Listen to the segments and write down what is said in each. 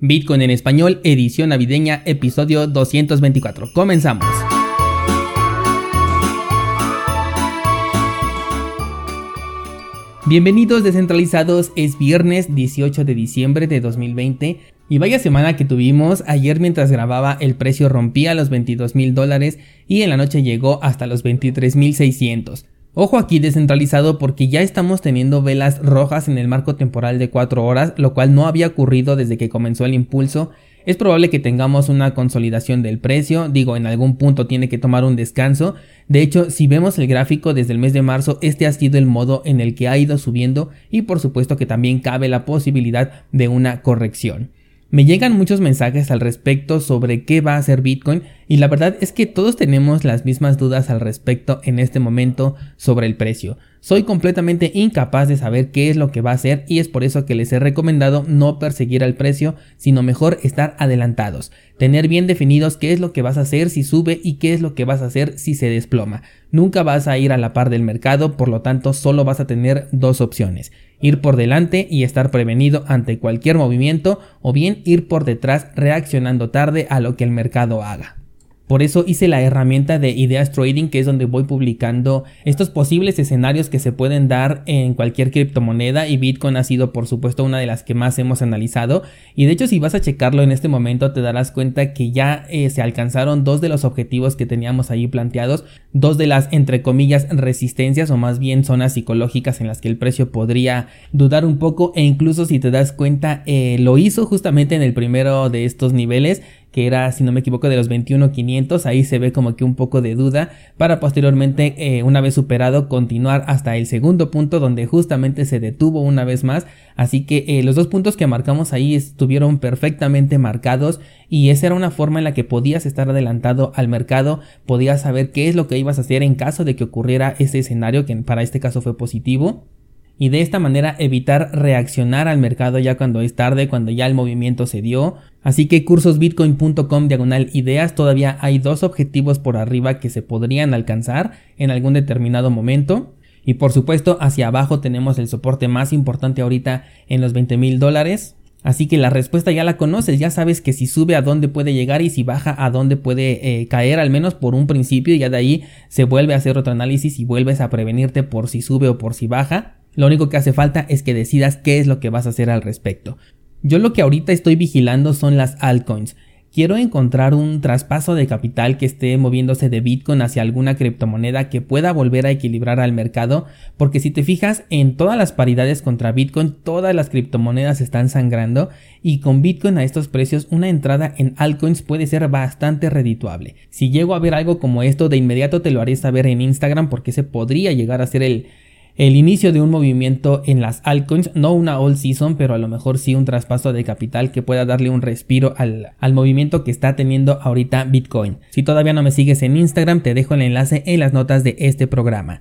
Bitcoin en español, edición navideña, episodio 224. Comenzamos. Bienvenidos descentralizados, es viernes 18 de diciembre de 2020 y vaya semana que tuvimos, ayer mientras grababa el precio rompía los 22 mil dólares y en la noche llegó hasta los 23 mil 600. Ojo aquí descentralizado porque ya estamos teniendo velas rojas en el marco temporal de 4 horas, lo cual no había ocurrido desde que comenzó el impulso. Es probable que tengamos una consolidación del precio, digo, en algún punto tiene que tomar un descanso. De hecho, si vemos el gráfico desde el mes de marzo, este ha sido el modo en el que ha ido subiendo y por supuesto que también cabe la posibilidad de una corrección. Me llegan muchos mensajes al respecto sobre qué va a hacer Bitcoin y la verdad es que todos tenemos las mismas dudas al respecto en este momento sobre el precio. Soy completamente incapaz de saber qué es lo que va a hacer y es por eso que les he recomendado no perseguir al precio, sino mejor estar adelantados, tener bien definidos qué es lo que vas a hacer si sube y qué es lo que vas a hacer si se desploma. Nunca vas a ir a la par del mercado, por lo tanto solo vas a tener dos opciones, ir por delante y estar prevenido ante cualquier movimiento o bien ir por detrás reaccionando tarde a lo que el mercado haga. Por eso hice la herramienta de Ideas Trading, que es donde voy publicando estos posibles escenarios que se pueden dar en cualquier criptomoneda y Bitcoin ha sido por supuesto una de las que más hemos analizado. Y de hecho si vas a checarlo en este momento te darás cuenta que ya eh, se alcanzaron dos de los objetivos que teníamos ahí planteados, dos de las entre comillas resistencias o más bien zonas psicológicas en las que el precio podría dudar un poco e incluso si te das cuenta eh, lo hizo justamente en el primero de estos niveles que era, si no me equivoco, de los 21.500. Ahí se ve como que un poco de duda para posteriormente, eh, una vez superado, continuar hasta el segundo punto donde justamente se detuvo una vez más. Así que eh, los dos puntos que marcamos ahí estuvieron perfectamente marcados y esa era una forma en la que podías estar adelantado al mercado, podías saber qué es lo que ibas a hacer en caso de que ocurriera ese escenario que para este caso fue positivo y de esta manera evitar reaccionar al mercado ya cuando es tarde, cuando ya el movimiento se dio. Así que cursosbitcoin.com diagonal ideas todavía hay dos objetivos por arriba que se podrían alcanzar en algún determinado momento. Y por supuesto hacia abajo tenemos el soporte más importante ahorita en los 20 mil dólares. Así que la respuesta ya la conoces, ya sabes que si sube a dónde puede llegar y si baja a dónde puede eh, caer, al menos por un principio, y ya de ahí se vuelve a hacer otro análisis y vuelves a prevenirte por si sube o por si baja. Lo único que hace falta es que decidas qué es lo que vas a hacer al respecto. Yo lo que ahorita estoy vigilando son las altcoins. Quiero encontrar un traspaso de capital que esté moviéndose de Bitcoin hacia alguna criptomoneda que pueda volver a equilibrar al mercado, porque si te fijas en todas las paridades contra Bitcoin, todas las criptomonedas están sangrando y con Bitcoin a estos precios una entrada en altcoins puede ser bastante redituable. Si llego a ver algo como esto, de inmediato te lo haré saber en Instagram porque ese podría llegar a ser el el inicio de un movimiento en las altcoins, no una all season, pero a lo mejor sí un traspaso de capital que pueda darle un respiro al, al, movimiento que está teniendo ahorita Bitcoin. Si todavía no me sigues en Instagram, te dejo el enlace en las notas de este programa.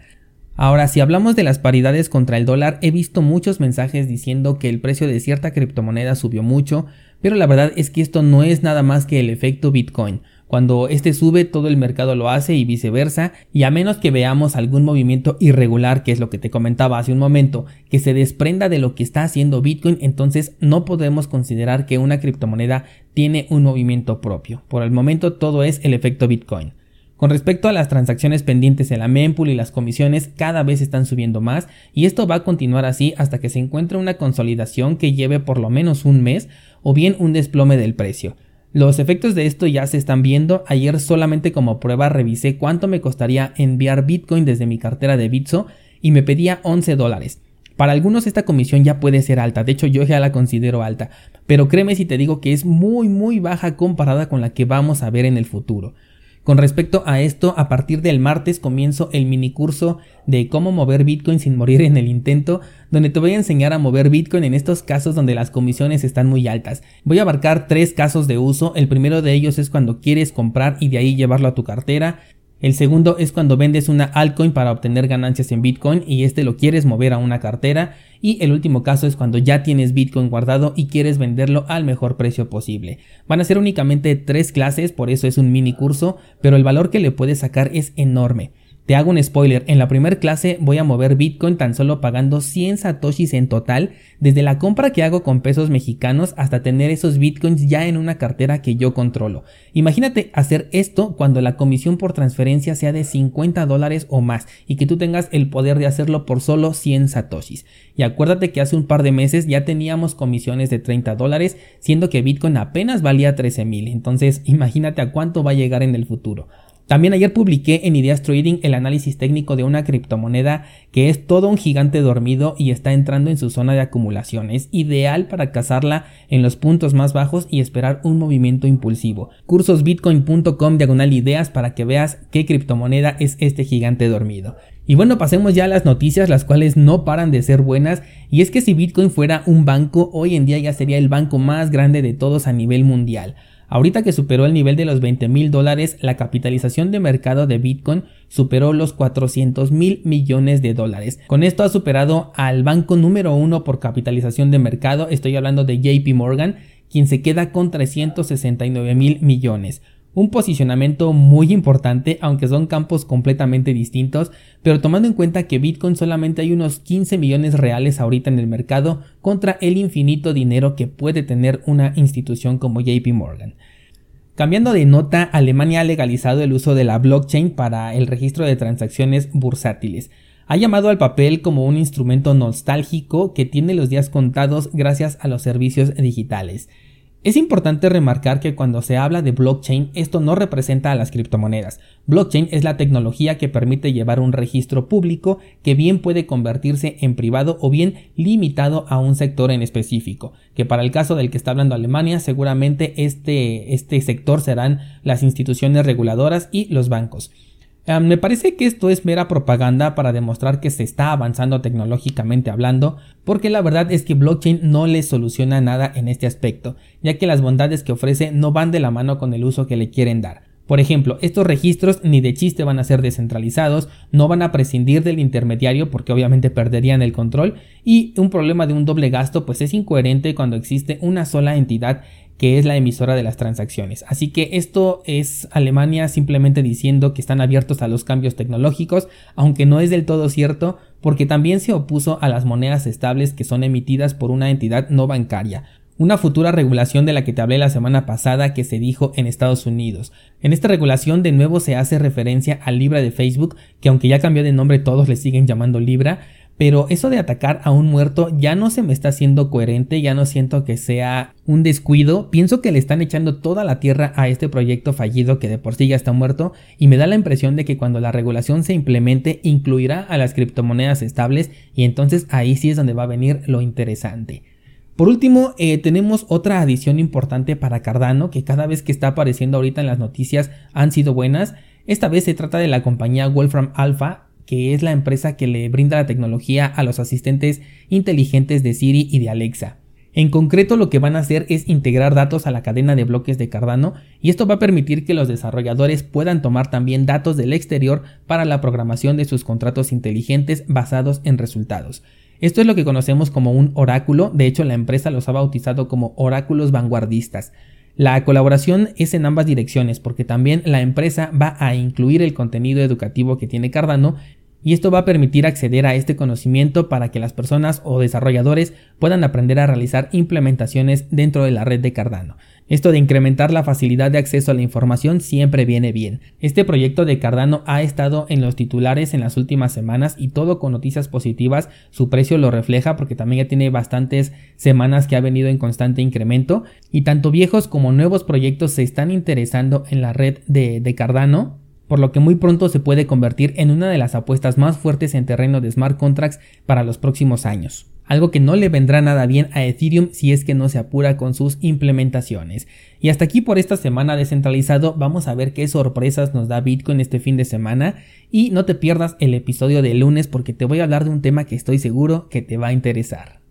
Ahora, si hablamos de las paridades contra el dólar, he visto muchos mensajes diciendo que el precio de cierta criptomoneda subió mucho, pero la verdad es que esto no es nada más que el efecto Bitcoin. Cuando este sube, todo el mercado lo hace y viceversa, y a menos que veamos algún movimiento irregular, que es lo que te comentaba hace un momento, que se desprenda de lo que está haciendo Bitcoin, entonces no podemos considerar que una criptomoneda tiene un movimiento propio. Por el momento todo es el efecto Bitcoin. Con respecto a las transacciones pendientes en la mempool y las comisiones cada vez están subiendo más y esto va a continuar así hasta que se encuentre una consolidación que lleve por lo menos un mes o bien un desplome del precio. Los efectos de esto ya se están viendo. Ayer solamente como prueba revisé cuánto me costaría enviar Bitcoin desde mi cartera de Bitso y me pedía 11 dólares. Para algunos esta comisión ya puede ser alta, de hecho yo ya la considero alta, pero créeme si te digo que es muy muy baja comparada con la que vamos a ver en el futuro. Con respecto a esto, a partir del martes comienzo el mini curso de cómo mover Bitcoin sin morir en el intento, donde te voy a enseñar a mover Bitcoin en estos casos donde las comisiones están muy altas. Voy a abarcar tres casos de uso, el primero de ellos es cuando quieres comprar y de ahí llevarlo a tu cartera, el segundo es cuando vendes una altcoin para obtener ganancias en Bitcoin y este lo quieres mover a una cartera. Y el último caso es cuando ya tienes Bitcoin guardado y quieres venderlo al mejor precio posible. Van a ser únicamente tres clases, por eso es un mini curso, pero el valor que le puedes sacar es enorme. Te hago un spoiler, en la primera clase voy a mover Bitcoin tan solo pagando 100 satoshis en total, desde la compra que hago con pesos mexicanos hasta tener esos Bitcoins ya en una cartera que yo controlo. Imagínate hacer esto cuando la comisión por transferencia sea de 50 dólares o más y que tú tengas el poder de hacerlo por solo 100 satoshis. Y acuérdate que hace un par de meses ya teníamos comisiones de 30 dólares, siendo que Bitcoin apenas valía 13 mil. Entonces imagínate a cuánto va a llegar en el futuro. También ayer publiqué en Ideas Trading el análisis técnico de una criptomoneda que es todo un gigante dormido y está entrando en su zona de acumulación. Es ideal para cazarla en los puntos más bajos y esperar un movimiento impulsivo. Cursosbitcoin.com diagonal ideas para que veas qué criptomoneda es este gigante dormido. Y bueno, pasemos ya a las noticias, las cuales no paran de ser buenas. Y es que si Bitcoin fuera un banco, hoy en día ya sería el banco más grande de todos a nivel mundial. Ahorita que superó el nivel de los 20 mil dólares, la capitalización de mercado de Bitcoin superó los 400 mil millones de dólares. Con esto ha superado al banco número uno por capitalización de mercado, estoy hablando de JP Morgan, quien se queda con 369 mil millones un posicionamiento muy importante, aunque son campos completamente distintos, pero tomando en cuenta que Bitcoin solamente hay unos 15 millones reales ahorita en el mercado contra el infinito dinero que puede tener una institución como JP Morgan. Cambiando de nota, Alemania ha legalizado el uso de la blockchain para el registro de transacciones bursátiles. Ha llamado al papel como un instrumento nostálgico que tiene los días contados gracias a los servicios digitales. Es importante remarcar que cuando se habla de blockchain esto no representa a las criptomonedas. Blockchain es la tecnología que permite llevar un registro público que bien puede convertirse en privado o bien limitado a un sector en específico, que para el caso del que está hablando Alemania seguramente este, este sector serán las instituciones reguladoras y los bancos me parece que esto es mera propaganda para demostrar que se está avanzando tecnológicamente hablando, porque la verdad es que blockchain no le soluciona nada en este aspecto, ya que las bondades que ofrece no van de la mano con el uso que le quieren dar. Por ejemplo, estos registros ni de chiste van a ser descentralizados, no van a prescindir del intermediario porque obviamente perderían el control y un problema de un doble gasto pues es incoherente cuando existe una sola entidad que es la emisora de las transacciones. Así que esto es Alemania simplemente diciendo que están abiertos a los cambios tecnológicos, aunque no es del todo cierto, porque también se opuso a las monedas estables que son emitidas por una entidad no bancaria, una futura regulación de la que te hablé la semana pasada que se dijo en Estados Unidos. En esta regulación de nuevo se hace referencia al Libra de Facebook, que aunque ya cambió de nombre todos le siguen llamando Libra, pero eso de atacar a un muerto ya no se me está haciendo coherente, ya no siento que sea un descuido, pienso que le están echando toda la tierra a este proyecto fallido que de por sí ya está muerto y me da la impresión de que cuando la regulación se implemente incluirá a las criptomonedas estables y entonces ahí sí es donde va a venir lo interesante. Por último, eh, tenemos otra adición importante para Cardano que cada vez que está apareciendo ahorita en las noticias han sido buenas. Esta vez se trata de la compañía Wolfram Alpha que es la empresa que le brinda la tecnología a los asistentes inteligentes de Siri y de Alexa. En concreto lo que van a hacer es integrar datos a la cadena de bloques de Cardano y esto va a permitir que los desarrolladores puedan tomar también datos del exterior para la programación de sus contratos inteligentes basados en resultados. Esto es lo que conocemos como un oráculo, de hecho la empresa los ha bautizado como oráculos vanguardistas. La colaboración es en ambas direcciones porque también la empresa va a incluir el contenido educativo que tiene Cardano y esto va a permitir acceder a este conocimiento para que las personas o desarrolladores puedan aprender a realizar implementaciones dentro de la red de Cardano. Esto de incrementar la facilidad de acceso a la información siempre viene bien. Este proyecto de Cardano ha estado en los titulares en las últimas semanas y todo con noticias positivas. Su precio lo refleja porque también ya tiene bastantes semanas que ha venido en constante incremento y tanto viejos como nuevos proyectos se están interesando en la red de, Cardano por lo que muy pronto se puede convertir en una de las apuestas más fuertes en terreno de smart contracts para los próximos años. Algo que no le vendrá nada bien a Ethereum si es que no se apura con sus implementaciones. Y hasta aquí por esta semana descentralizado, vamos a ver qué sorpresas nos da Bitcoin este fin de semana. Y no te pierdas el episodio de lunes porque te voy a hablar de un tema que estoy seguro que te va a interesar.